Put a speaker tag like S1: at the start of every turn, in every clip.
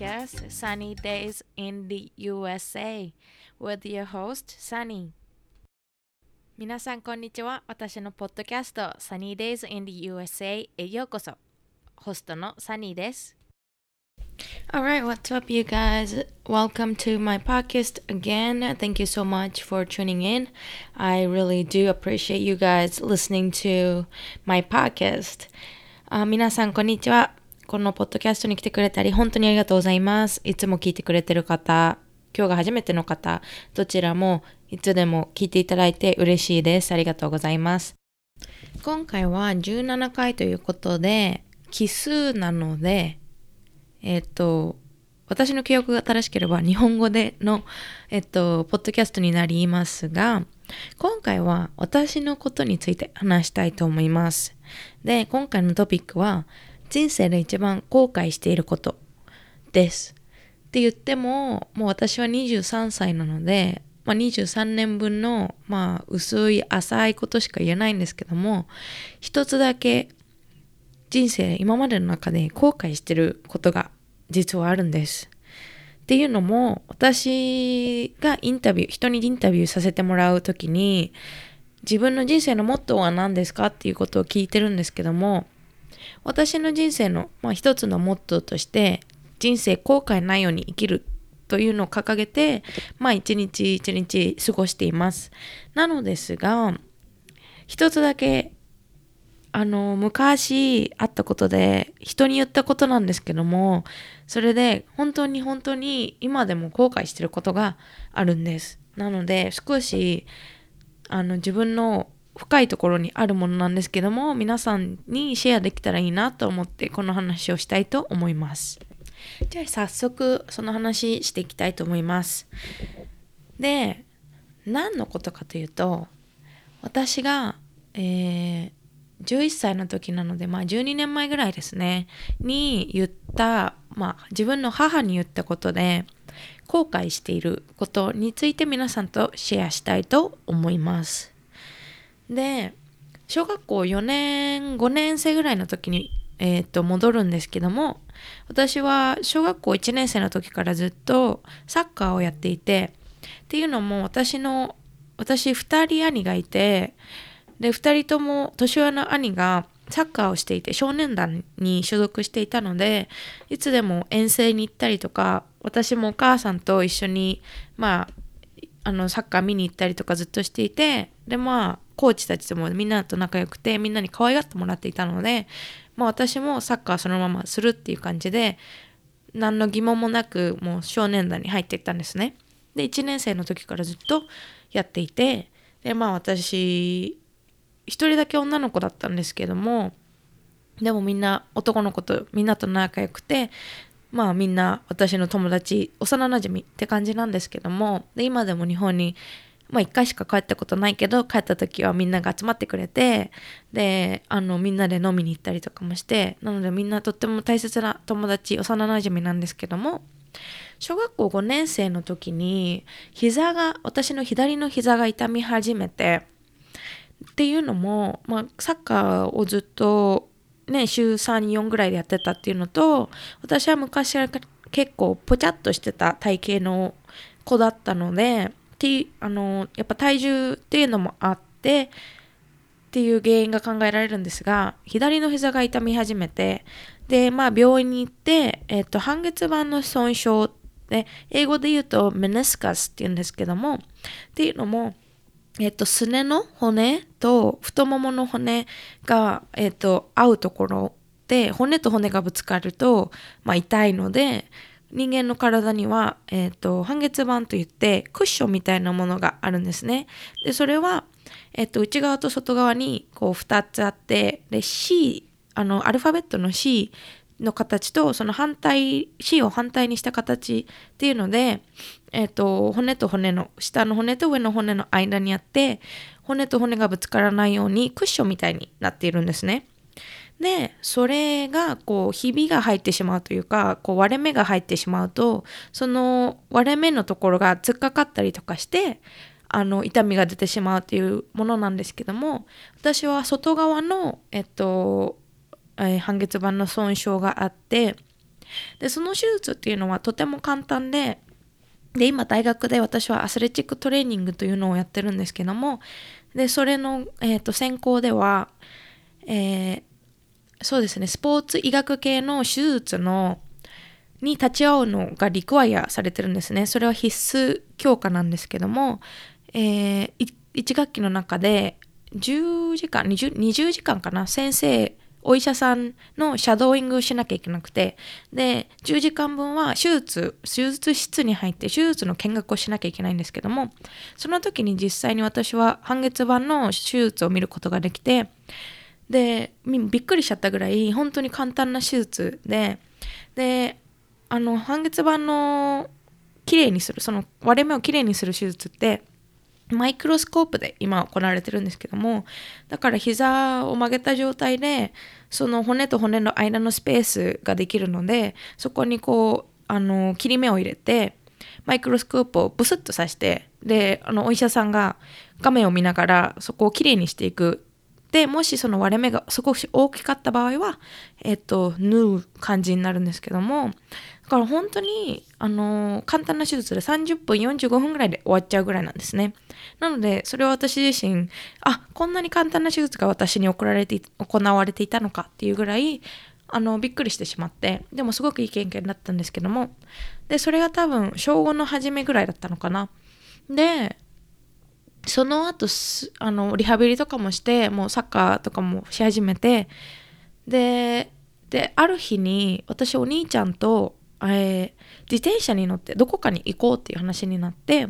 S1: podcast Sunny Days in the USA with your host Sunny 皆さんこんにちは私のポッドキャスト Sunny Days in the USA へようこそホストのサニーです Alright, what's up, you guys? Welcome to my podcast again. Thank you so much for tuning in. I really do appreciate you guys listening to my podcast. あ皆さん、こんにちは。 このポッドキャストに来てくれたり、本当にありがとうございます。いつも聞いてくれてる方、今日が初めての方、どちらもいつでも聞いていただいて嬉しいです。ありがとうございます。今回は17回ということで、奇数なので、えっ、と、私の記憶が正しければ日本語での、えっと、ポッドキャストになりますが、今回は私のことについて話したいと思います。で、今回のトピックは、人生で一番後悔していることです。って言っても、もう私は23歳なので、まあ、23年分の、まあ、薄い浅いことしか言えないんですけども、一つだけ人生今までの中で後悔してることが実はあるんです。っていうのも私がインタビュー人にインタビューさせてもらう時に自分の人生のモットーは何ですかっていうことを聞いてるんですけども私の人生の、まあ、一つのモットーとして人生後悔ないように生きるというのを掲げてまあ一日一日過ごしていますなのですが一つだけあの、昔あったことで、人に言ったことなんですけども、それで本当に本当に今でも後悔してることがあるんです。なので、少し、あの、自分の深いところにあるものなんですけども、皆さんにシェアできたらいいなと思って、この話をしたいと思います。じゃあ、早速、その話していきたいと思います。で、何のことかというと、私が、えー、11歳の時なので、まあ12年前ぐらいですね、に言った、まあ自分の母に言ったことで、後悔していることについて皆さんとシェアしたいと思います。で、小学校4年、5年生ぐらいの時に、え、ー、と、戻るんですけども、私は小学校1年生の時からずっとサッカーをやっていて、っていうのも私の、私2人兄がいて、で2人とも年上の兄がサッカーをしていて少年団に所属していたのでいつでも遠征に行ったりとか私もお母さんと一緒にまああのサッカー見に行ったりとかずっとしていてでまあコーチたちともみんなと仲良くてみんなに可愛がってもらっていたので、まあ、私もサッカーそのままするっていう感じで何の疑問もなくもう少年団に入っていったんですね。で1年生の時からずっとやっていてでまあ私一人だけ女の子だったんですけどもでもみんな男の子とみんなと仲良くてまあみんな私の友達幼なじみって感じなんですけどもで今でも日本にまあ1回しか帰ったことないけど帰った時はみんなが集まってくれてであのみんなで飲みに行ったりとかもしてなのでみんなとっても大切な友達幼なじみなんですけども小学校5年生の時に膝が私の左の膝が痛み始めてっていうのも、まあ、サッカーをずっとね、週3、4ぐらいでやってたっていうのと、私は昔は結構ぽちゃっとしてた体型の子だったので、あのやっぱ体重っていうのもあってっていう原因が考えられるんですが左の膝が痛み始めてでまあ病院に行って、えっと、半月板の損傷で英語で言うとメネスカスっていうんですけどもっていうのもえっと、すねの骨と太ももの骨が、えっと、合うところで骨と骨がぶつかると、まあ、痛いので人間の体には、えっと、半月板といってクッションみたいなものがあるんですね。でそれは、えっと、内側と外側にこう2つあってで C あのアルファベットの C の形とその反対 C を反対にした形っていうので、えーと、骨と骨の下の骨と上の骨の間にあって骨と骨がぶつからないようにクッションみたいになっているんですね。でそれがこうひびが入ってしまうというかこう割れ目が入ってしまうとその割れ目のところが突っかかったりとかしてあの痛みが出てしまうというものなんですけども私は外側の、えっと、えー、半月板の損傷があってでその手術っていうのはとても簡単でで今大学で私はアスレチックトレーニングというのをやってるんですけどもでそれの、えーと、専攻では、えー、そうですね。スポーツ医学系の手術のに立ち会うのがリクワイアされてるんですね。それは必須教科なんですけども、えー、1学期の中で10時間 20, 20時間かな？先生お医者さんのシャドーイングをしなきゃいけなくて。で10時間分は手術手術室に入って手術の見学をしなきゃいけないんですけどもその時に実際に私は半月板の手術を見ることができてでびっくりしちゃったぐらい本当に簡単な手術でであの半月板のきれいにするその割れ目をきれいにする手術ってマイクロスコープで今行われてるんですけどもだから膝を曲げた状態でその骨と骨の間のスペースができるのでそこにこうあの切り目を入れてマイクロスコープをブスッと刺してであのお医者さんが画面を見ながらそこをきれいにしていくでもしその割れ目が少し大きかった場合は、えっと、縫う感じになるんですけどもだから本当に、あの、簡単な手術で30分45分ぐらいで終わっちゃうぐらいなんですね。なのでそれは私自身あこんなに簡単な手術が私に行われて行われていたのかっていうぐらいあのびっくりしてしまってでもすごくいい経験だったんですけどもでそれが多分小5の初めぐらいだったのかな。でその後あのリハビリとかもしてもうサッカーとかもし始めてでである日に私お兄ちゃんとえー、自転車に乗ってどこかに行こうっていう話になってっ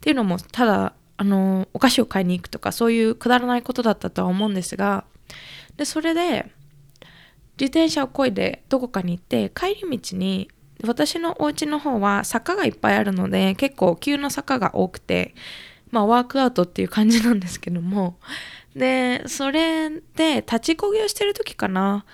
S1: ていうのもただあのお菓子を買いに行くとかそういうくだらないことだったとは思うんですがでそれで自転車をこいでどこかに行って帰り道に私のお家の方は坂がいっぱいあるので結構急な坂が多くてまあワークアウトっていう感じなんですけども。でそれで立ちこぎをしてる時かな。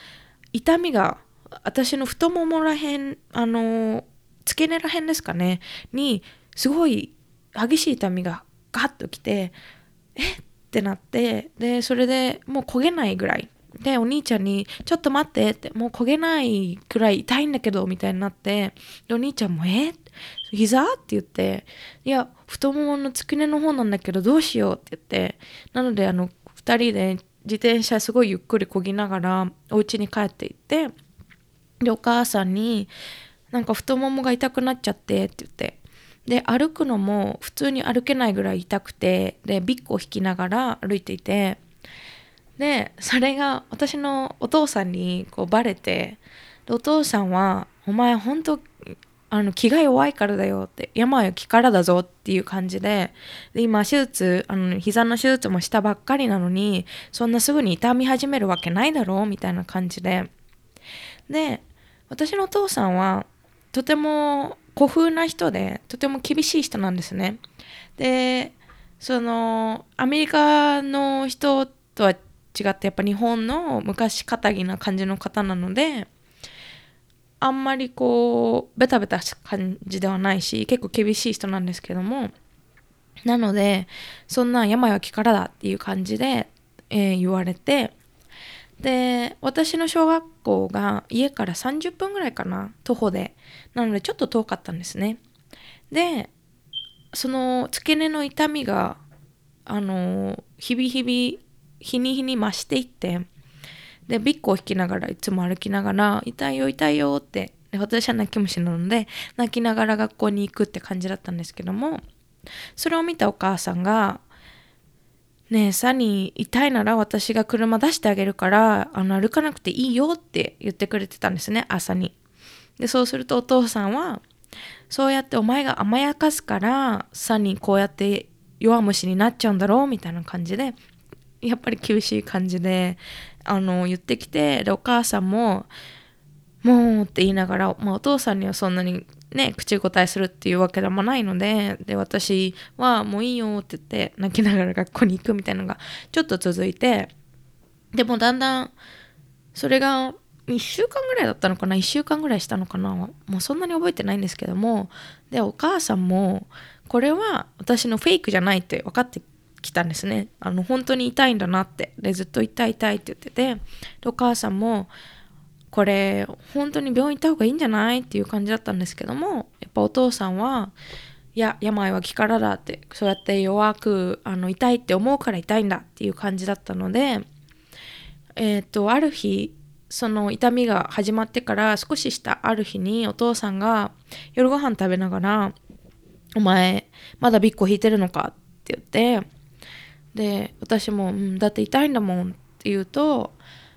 S1: 痛みが私の太ももらへんあの付け根らへんですかね。にすごい激しい痛みがガッときてえ？ってなってでそれでもう焦げないぐらい。でお兄ちゃんに「ちょっと待って」って「もう焦げないくらい痛いんだけど」みたいになってでお兄ちゃんも「え膝?」って言って「いや太ももの付け根の方なんだけどどうしよう」って言ってなのであの2人で自転車すごいゆっくりこぎながらお家に帰っていってでお母さんになんか太ももが痛くなっちゃってって言ってで歩くのも普通に歩けないぐらい痛くてでビッグを引きながら歩いていてでそれが私のお父さんにこうバレてお父さんは「お前ほんとあの気が弱いからだよ」って「病は気からだぞ」っていう感じでで今手術あの膝の手術もしたばっかりなのにそんなすぐに痛み始めるわけないだろうみたいな感じでで私のお父さんはとても古風な人でとても厳しい人なんですね。でそのアメリカの人とは違ってやっぱ日本の昔かたぎな感じの方なのであんまりこうベタベタした感じではないし結構厳しい人なんですけどもなのでそんな病は気からだっていう感じで、えー、言われてで私の小学校が家から30分ぐらいかな徒歩で。なのでちょっと遠かったんですね。でその付け根の痛みがあの日々日々日に日に増していってでビッグを引きながらいつも歩きながら「痛いよ痛いよ」ってで私は泣き虫なので泣きながら学校に行くって感じだったんですけどもそれを見たお母さんがねえサニー痛いなら私が車出してあげるからあの歩かなくていいよって言ってくれてたんですね朝に。でそうするとお父さんはそうやってお前が甘やかすからサニーこうやって弱虫になっちゃうんだろうみたいな感じでやっぱり厳しい感じであの言ってきてでお母さんも「もう」って言いながら、まあ、お父さんにはそんなにね口答えするっていうわけでもないのでで私はもういいよって言って泣きながら学校に行くみたいなのがちょっと続いてでもだんだんそれが1週間ぐらいだったのかな1週間ぐらいしたのかなもうそんなに覚えてないんですけどもでお母さんもこれは私のフェイクじゃないって分かってきたんですねあの本当に痛いんだなってでずっと痛い痛いって言っててお母さんもこれ本当に病院行った方がいいんじゃないっていう感じだったんですけどもやっぱお父さんはいや病は気からだってそうやって弱くあの痛いって思うから痛いんだっていう感じだったのでえっ、ー、とある日その痛みが始まってから少ししたある日にお父さんが夜ご飯食べながら「お前まだビッコ引いてるのか?」って言ってで私も、うん、だって痛いんだもんって言うと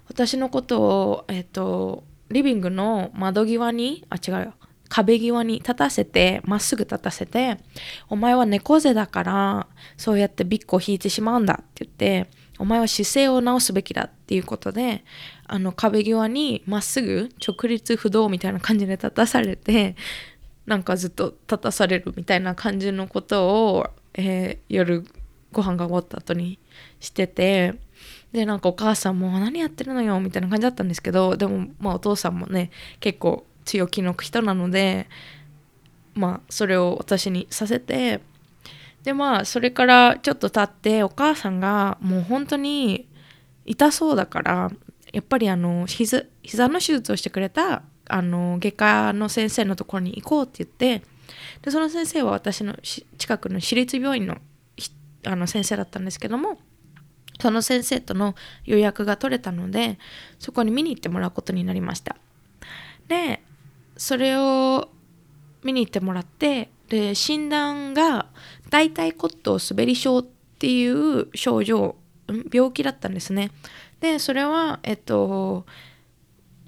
S1: 私のことを、えっ、とリビングの窓際にあ違うよ。壁際に立たせてまっすぐ立たせて「お前は猫背だからそうやってビッグを引いてしまうんだ」って言って「お前は姿勢を直すべきだ」っていうことであの壁際にまっすぐ直立不動みたいな感じで立たされてなんかずっと立たされるみたいな感じのことを、えー、夜ご飯が終わった後にしててでなんかお母さんも「何やってるのよ」みたいな感じだったんですけどでもまあお父さんもね結構強気の人なのでまあそれを私にさせてでまあそれからちょっと経ってお母さんがもう本当に痛そうだからやっぱりあの膝膝の手術をしてくれたあの外科の先生のところに行こうって言ってでその先生は私の近くの私立病院のあの先生だったんですけどもその先生との予約が取れたのでそこに見に行ってもらうことになりました。でそれを見に行ってもらってで診断が大腿骨頭滑り症っていう症状病気だったんですね。でそれはえっと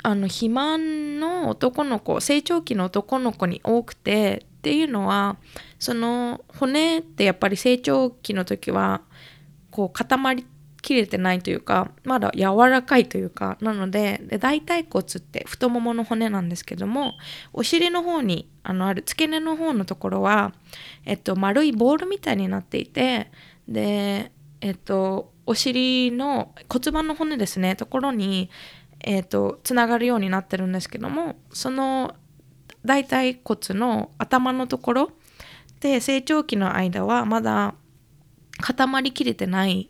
S1: あの肥満の男の子成長期の男の子に多くてっていうのはその骨ってやっぱり成長期の時はこう固まりきれてないというかまだ柔らかいというかなのでで大腿骨って太ももの骨なんですけどもお尻の方にあのある付け根の方のところは、えっと、丸いボールみたいになっていてでえっとお尻の骨盤の骨ですねところにえっとつながるようになってるんですけどもその大腿骨の頭のところで成長期の間はまだ固まりきれてない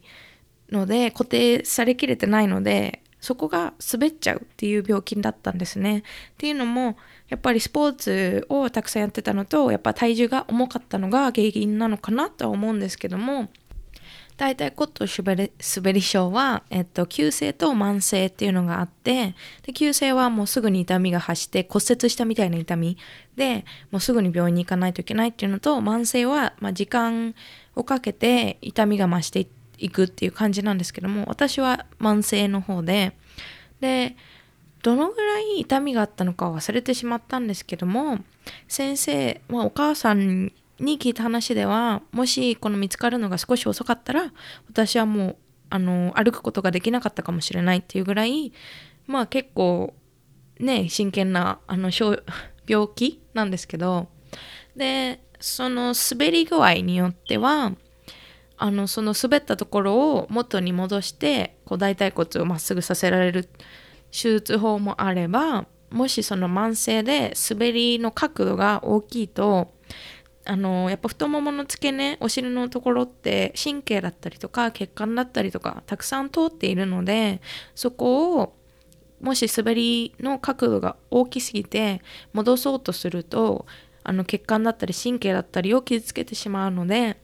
S1: ので固定されきれてないのでそこが滑っちゃうっていう病気だったんですね。っていうのもやっぱりスポーツをたくさんやってたのとやっぱ体重が重かったのが原因なのかなとは思うんですけども大体骨頭滑り滑り症は、えっと、急性と慢性っていうのがあってで急性はもうすぐに痛みが走って骨折したみたいな痛みでもうすぐに病院に行かないといけないっていうのと慢性は、まあ、時間をかけて痛みが増していっていくっていう感じなんですけども私は慢性の方ででどのぐらい痛みがあったのか忘れてしまったんですけども先生、まあ、お母さんに聞いた話ではもしこの見つかるのが少し遅かったら私はもうあの歩くことができなかったかもしれないっていうぐらいまあ結構ね真剣なあの病気なんですけどでその滑り具合によってはあのその滑ったところを元に戻してこう大腿骨をまっすぐさせられる手術法もあればもしその慢性で滑りの角度が大きいとあのやっぱ太ももの付け根お尻のところって神経だったりとか血管だったりとかたくさん通っているのでそこをもし滑りの角度が大きすぎて戻そうとするとあの血管だったり神経だったりを傷つけてしまうので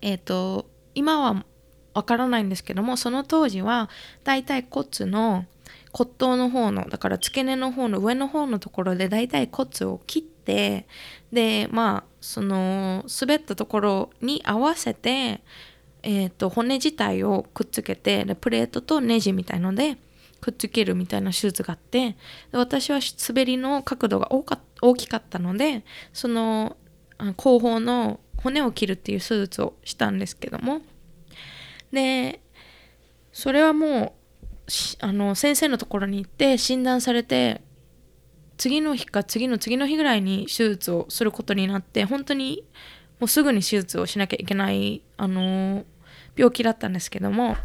S1: えっ、ー、と今はわからないんですけどもその当時は大体骨の骨頭の方のだから付け根の方の上の方のところで大体骨を切ってでまあその滑ったところに合わせて、えーと、骨自体をくっつけてでプレートとネジみたいのでくっつけるみたいな手術があってで私は滑りの角度が大きかったのでその後方の骨を切るっていう手術をしたんですけども。でそれはもうあの先生のところに行って診断されて次の日か次の次の日ぐらいに手術をすることになって本当にもうすぐに手術をしなきゃいけない、あの病気だったんですけども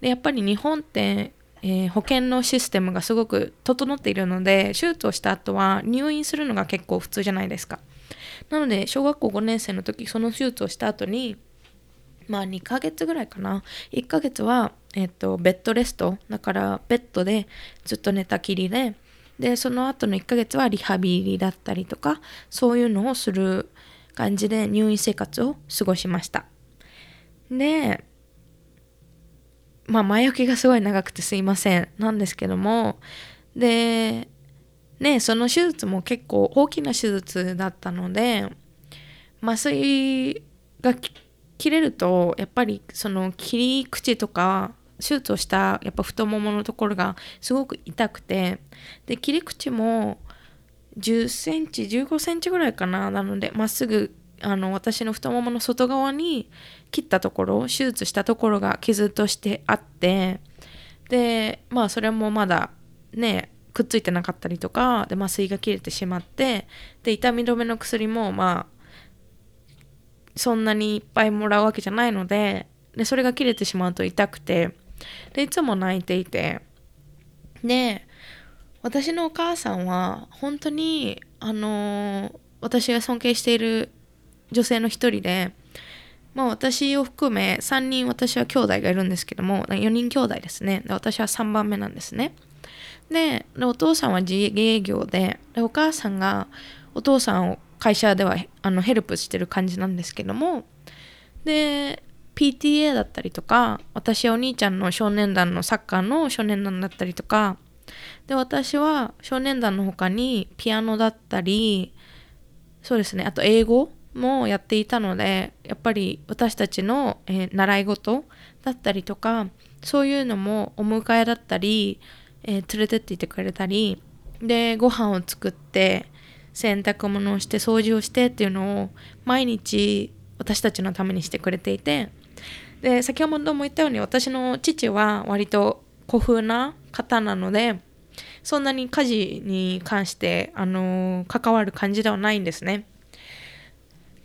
S1: でやっぱり日本って、えー、保険のシステムがすごく整っているので手術をした後は入院するのが結構普通じゃないですか。なので小学校5年生の時その手術をした後にまあ2ヶ月ぐらいかな1ヶ月はえっと、ベッドレストだからベッドでずっと寝たきりででその後の1ヶ月はリハビリだったりとかそういうのをする感じで入院生活を過ごしました。でまあ前置きがすごい長くてすいません。なんですけどもでねその手術も結構大きな手術だったので麻酔が切れるとやっぱりその切り口とか手術をしたやっぱ太もものところがすごく痛くてで切り口も10センチ15センチぐらいかな。なのでまっすぐあの私の太ももの外側に切ったところ手術したところが傷としてあってでまあそれもまだねくっついてなかったりとかで麻酔が切れてしまってで痛み止めの薬もまあそんなにいっぱいもらうわけじゃないのででそれが切れてしまうと痛くてでいつも泣いていて。で私のお母さんは本当にあのー、私が尊敬している女性の一人で、まあ、私を含め3人私は兄弟がいるんですけども4人兄弟ですね。で私は3番目なんですね。でお父さんは自営業ででお母さんがお父さんを会社ではあのヘルプしてる感じなんですけどもで PTA だったりとか私はお兄ちゃんの少年団のサッカーの少年団だったりとかで私は少年団の他にピアノだったりそうですねあと英語もやっていたのでやっぱり私たちの、えー、習い事だったりとかそういうのもお迎えだったり、えー、連れてっていてくれたりでご飯を作って洗濯物をして掃除をしてっていうのを毎日私たちのためにしてくれていてで先ほども言ったように私の父は割と古風な方なのでそんなに家事に関して、あの、関わる感じではないんですね。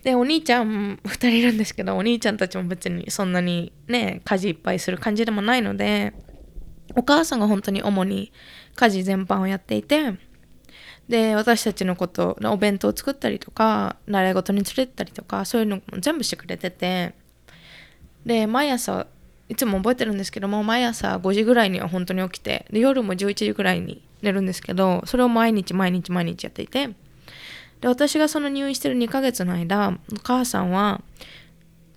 S1: でお兄ちゃん2人いるんですけどお兄ちゃんたちも別にそんなにね家事いっぱいする感じでもないのでお母さんが本当に主に家事全般をやっていてで私たちのことお弁当を作ったりとか習い事に連れてったりとかそういうのも全部してくれててで毎朝いつも覚えてるんですけども毎朝5時ぐらいには本当に起きてで夜も11時ぐらいに寝るんですけどそれを毎日毎日毎日やっていてで私がその入院してる2ヶ月の間お母さんは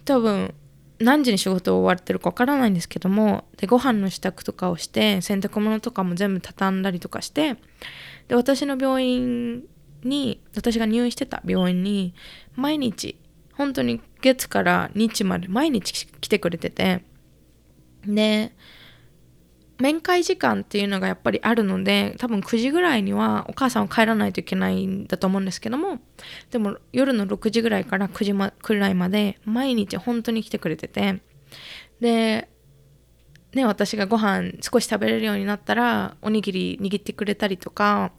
S1: 多分何時に仕事終わってるか分からないんですけどもでご飯の支度とかをして洗濯物とかも全部畳んだりとかしてで私の病院に私が入院してた病院に毎日本当に月から日まで毎日来てくれてて。で面会時間っていうのがやっぱりあるので多分9時ぐらいにはお母さんは帰らないといけないんだと思うんですけどもでも夜の6時ぐらいから9時まくらいまで毎日本当に来てくれてて。でね私がご飯少し食べれるようになったらおにぎり握ってくれたりとか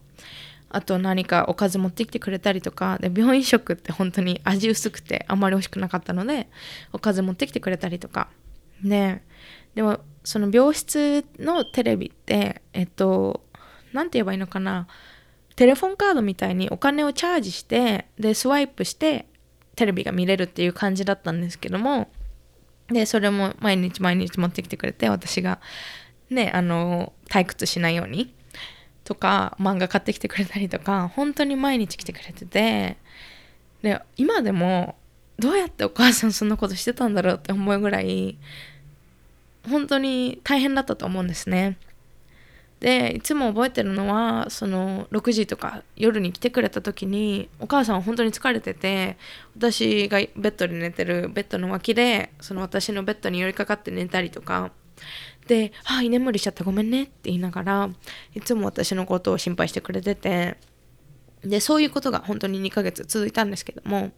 S1: あと何かおかず持ってきてくれたりとかで病院食って本当に味薄くてあんまり美味しくなかったのでおかず持ってきてくれたりとか。ね。でもその病室のテレビってえっと何て言えばいいのかな。テレフォンカードみたいにお金をチャージしてでスワイプしてテレビが見れるっていう感じだったんですけどもでそれも毎日毎日持ってきてくれて私がねあの退屈しないように。とか漫画買ってきてくれたりとか本当に毎日来てくれててで今でもどうやってお母さんそんなことしてたんだろうって思うぐらい本当に大変だったと思うんですね。でいつも覚えてるのはその6時とか夜に来てくれた時にお母さんは本当に疲れてて私がベッドで寝てるベッドの脇でその私のベッドに寄りかかって寝たりとかで「ああ居眠りしちゃった。ごめんね」って言いながらいつも私のことを心配してくれてて。でそういうことが本当に2ヶ月続いたんですけども。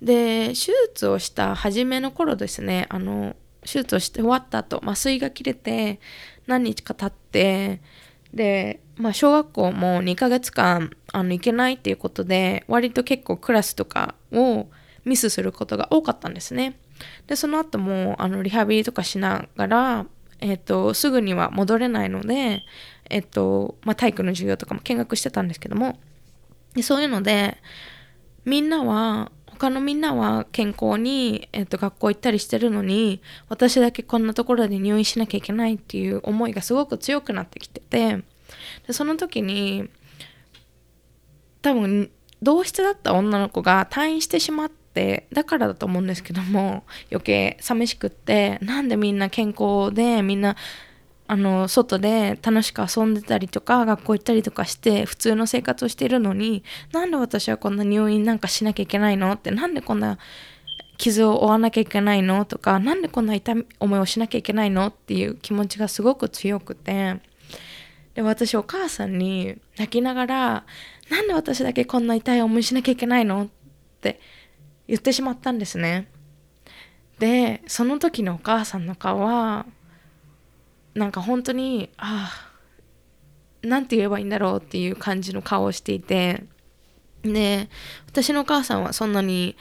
S1: で手術をした初めの頃ですねあの手術をして終わった後麻酔が切れて何日か経ってで、まあ、小学校も2ヶ月間あの行けないっていうことで割と結構クラスとかをミスすることが多かったんですね。でその後もあのリハビリとかしながら、えーと、すぐには戻れないので、えーとまあ、体育の授業とかも見学してたんですけどもでそういうのでみんなは他のみんなは健康に、えー、と学校行ったりしてるのに私だけこんなところで入院しなきゃいけないっていう思いがすごく強くなってきててでその時に多分同室だった女の子が退院してしまってだからだと思うんですけども余計寂しくってなんでみんな健康でみんなあの外で楽しく遊んでたりとか学校行ったりとかして普通の生活をしているのになんで私はこんな入院なんかしなきゃいけないの？ってなんでこんな傷を負わなきゃいけないの？とかなんでこんな痛み思いをしなきゃいけないの？っていう気持ちがすごく強くてで私お母さんに泣きながら「なんで私だけこんな痛い思いしなきゃいけないの?」って言ってしまったんですね。でその時のお母さんの顔はなんか本当にああなんて言えばいいんだろうっていう感じの顔をしていてで私のお母さんはそんなに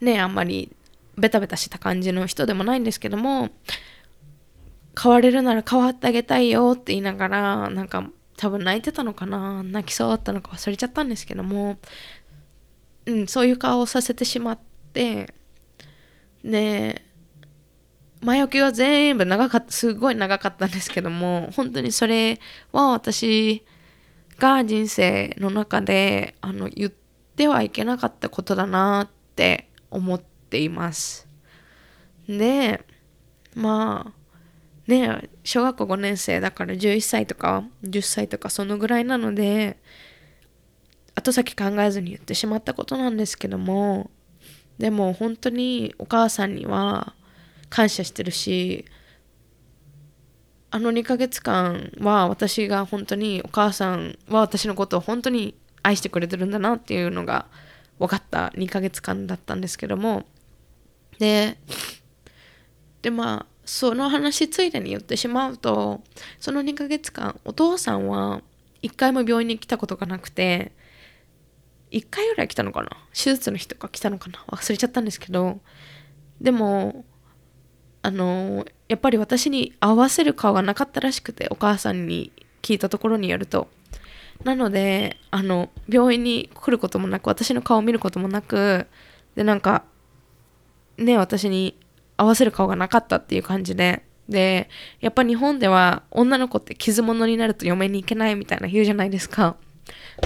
S1: ねあんまりベタベタした感じの人でもないんですけども変われるなら変わってあげたいよって言いながらなんか多分泣いてたのかな泣きそうだったのか忘れちゃったんですけども、うん、そういう顔をさせてしまってで前置きは全部長かったすごい長かったんですけども本当にそれは私が人生の中であの言ってはいけなかったことだなって思っています。でまあね小学校5年生だから11歳とか10歳とかそのぐらいなので後先考えずに言ってしまったことなんですけどもでも本当にお母さんには感謝してるしあの2ヶ月間は私が本当にお母さんは私のことを本当に愛してくれてるんだなっていうのが分かった2ヶ月間だったんですけどもででまあその話ついでに言ってしまうとその2ヶ月間お父さんは1回も病院に来たことがなくて1回ぐらい来たのかな？手術の日とか来たのかな？忘れちゃったんですけど。でもあのやっぱり私に合わせる顔がなかったらしくてお母さんに聞いたところによると。なのであの病院に来ることもなく私の顔を見ることもなくでなんかね私に合わせる顔がなかったっていう感じで。でやっぱ日本では女の子って傷物になると嫁に行けないみたいな言うじゃないですか。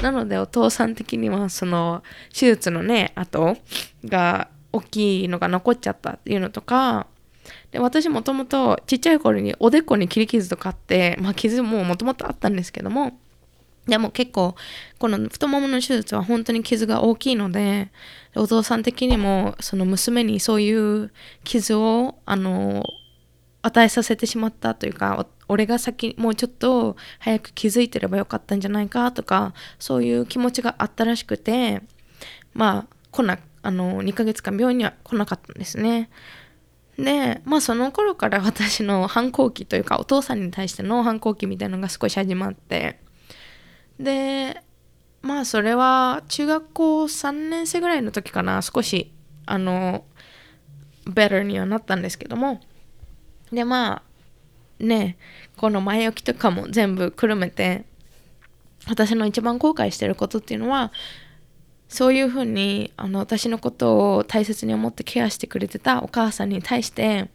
S1: なのでお父さん的にはその手術のね跡が大きいのが残っちゃったっていうのとかで私もともとちっちゃい頃におでこに切り傷とかあって、まあ、傷ももともとあったんですけどもでも結構この太ももの手術は本当に傷が大きいのでお父さん的にもその娘にそういう傷をあの与えさせてしまったというか俺が先もうちょっと早く気づいてればよかったんじゃないかとかそういう気持ちがあったらしくてまあ来なあの2ヶ月間病院には来なかったんですね。でまあその頃から 私の反抗期というかお父さんに対しての反抗期みたいなのが少し始まってでまあそれは中学校3年生ぐらいの時かな少しあの better にはなったんですけどもでまあねこの前置きとかも全部くるめて私の一番後悔してることっていうのはそういうふうにあの私のことを大切に思ってケアしてくれてたお母さんに対して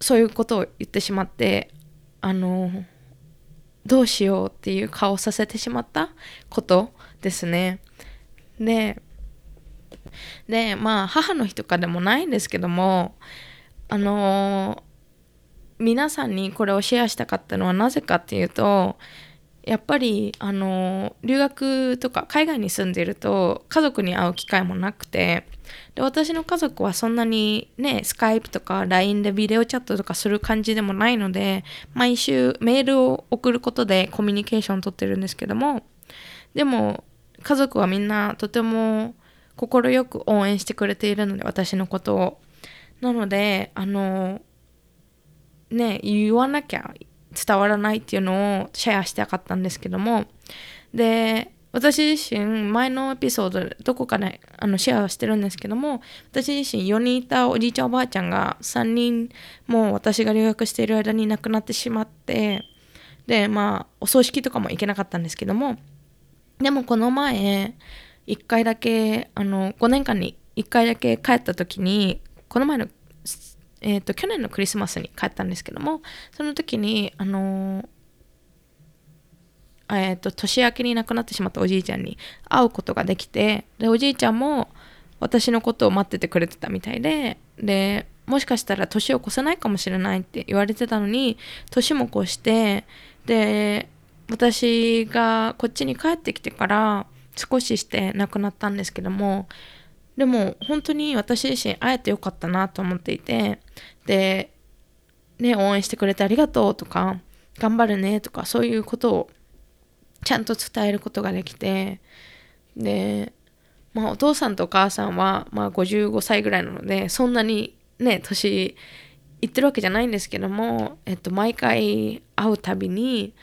S1: そういうことを言ってしまってあのどうしようっていう顔をさせてしまったことですね。ででまあ母の日とかでもないんですけどもあの皆さんにこれをシェアしたかったのはなぜかっていうとやっぱりあの留学とか海外に住んでると家族に会う機会もなくてで私の家族はそんなにねスカイプとか LINE でビデオチャットとかする感じでもないので毎週メールを送ることでコミュニケーションをとってるんですけどもでも家族はみんなとても快く応援してくれているので私のことを。なのであのね言わなきゃ伝わらないっていうのをシェアしたかったんですけども。で私自身前のエピソードどこかであのシェアしてるんですけども私自身4人いたおじいちゃんおばあちゃんが3人もう私が留学している間に亡くなってしまってでまあお葬式とかも行けなかったんですけどもでもこの前1回だけあの5年間に1回だけ帰った時にこの前の、えーと、去年のクリスマスに帰ったんですけどもその時にあのえーと、年明けに亡くなってしまったおじいちゃんに会うことができてでおじいちゃんも私のことを待っててくれてたみたいででもしかしたら年を越せないかもしれないって言われてたのに年も越してで私がこっちに帰ってきてから少しして亡くなったんですけどもでも本当に私自身会えてよかったなと思っていてでね応援してくれてありがとうとか頑張るねとかそういうことをちゃんと伝えることができてでまあお父さんとお母さんはまあ55歳ぐらいなのでそんなにね年いってるわけじゃないんですけども、えっと、毎回会うたびに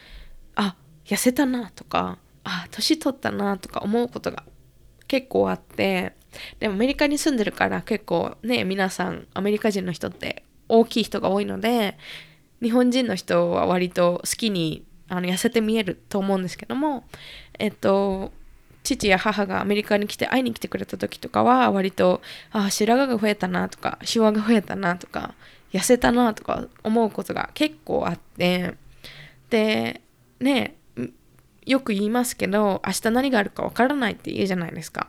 S1: あ痩せたなとかあ年取ったなとか思うことが結構あってでもアメリカに住んでるから結構ね皆さんアメリカ人の人って大きい人が多いので日本人の人は割と好きにあの痩せて見えると思うんですけどもえっと父や母がアメリカに来て会いに来てくれた時とかは割とあ白髪が増えたなとかシワが増えたなとか痩せたなとか思うことが結構あってでねよく言いますけど明日何があるかわからないって言うじゃないですか。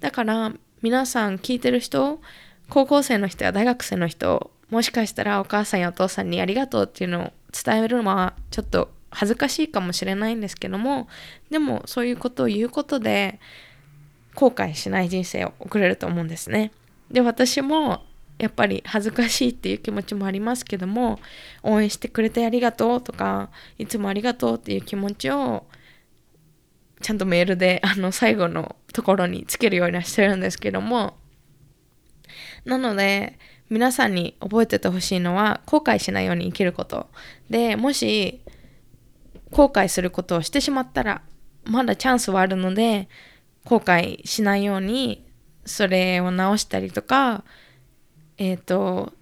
S1: だから皆さん聞いてる人高校生の人や大学生の人もしかしたらお母さんやお父さんにありがとうっていうのを伝えるのはちょっと恥ずかしいかもしれないんですけどもでもそういうことを言うことで後悔しない人生を送れると思うんですね。で私もやっぱり恥ずかしいっていう気持ちもありますけども応援してくれてありがとうとかいつもありがとうっていう気持ちをちゃんとメールであの最後のところにつけるようにはしてるんですけども。なので皆さんに覚えててほしいのは後悔しないように生きること。でもし後悔することをしてしまったらまだチャンスはあるので後悔しないようにそれを直したりとかえっ、ー、と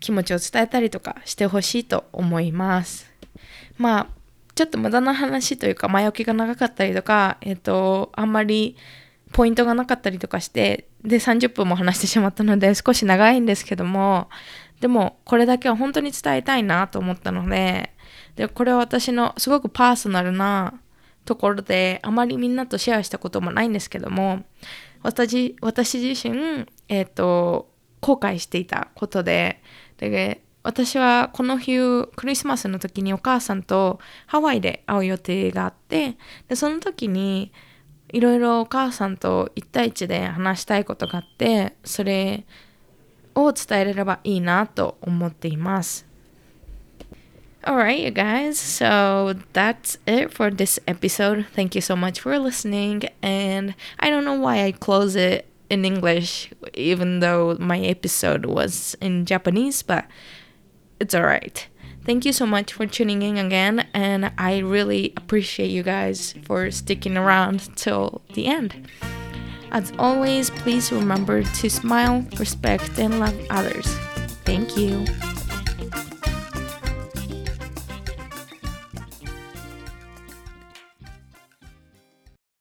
S1: 気持ちを伝えたりとかしてほしいと思います。まあちょっと無駄な話というか前置きが長かったりとか、えっ、と、あんまりポイントがなかったりとかしてで30分も話してしまったので少し長いんですけどもでもこれだけは本当に伝えたいなと思ったのででこれは私のすごくパーソナルなところであまりみんなとシェアしたこともないんですけども私私自身、えーと後悔していたことでで私はこの日クリスマスの時にお母さんとハワイで会う予定があってでその時にいろいろお母さんと1対1で話したいことがあってそれを伝えれればいいなと思っています。Alright, you guys, so that's it for this episode. Thank you so much for listening. And I don't know why I close it in English, even though my episode was in Japanese, but it's all right. Thank you so much for tuning in again, and I really appreciate you guys for sticking around till the end. As always, please remember to smile, respect, and love others. Thank you.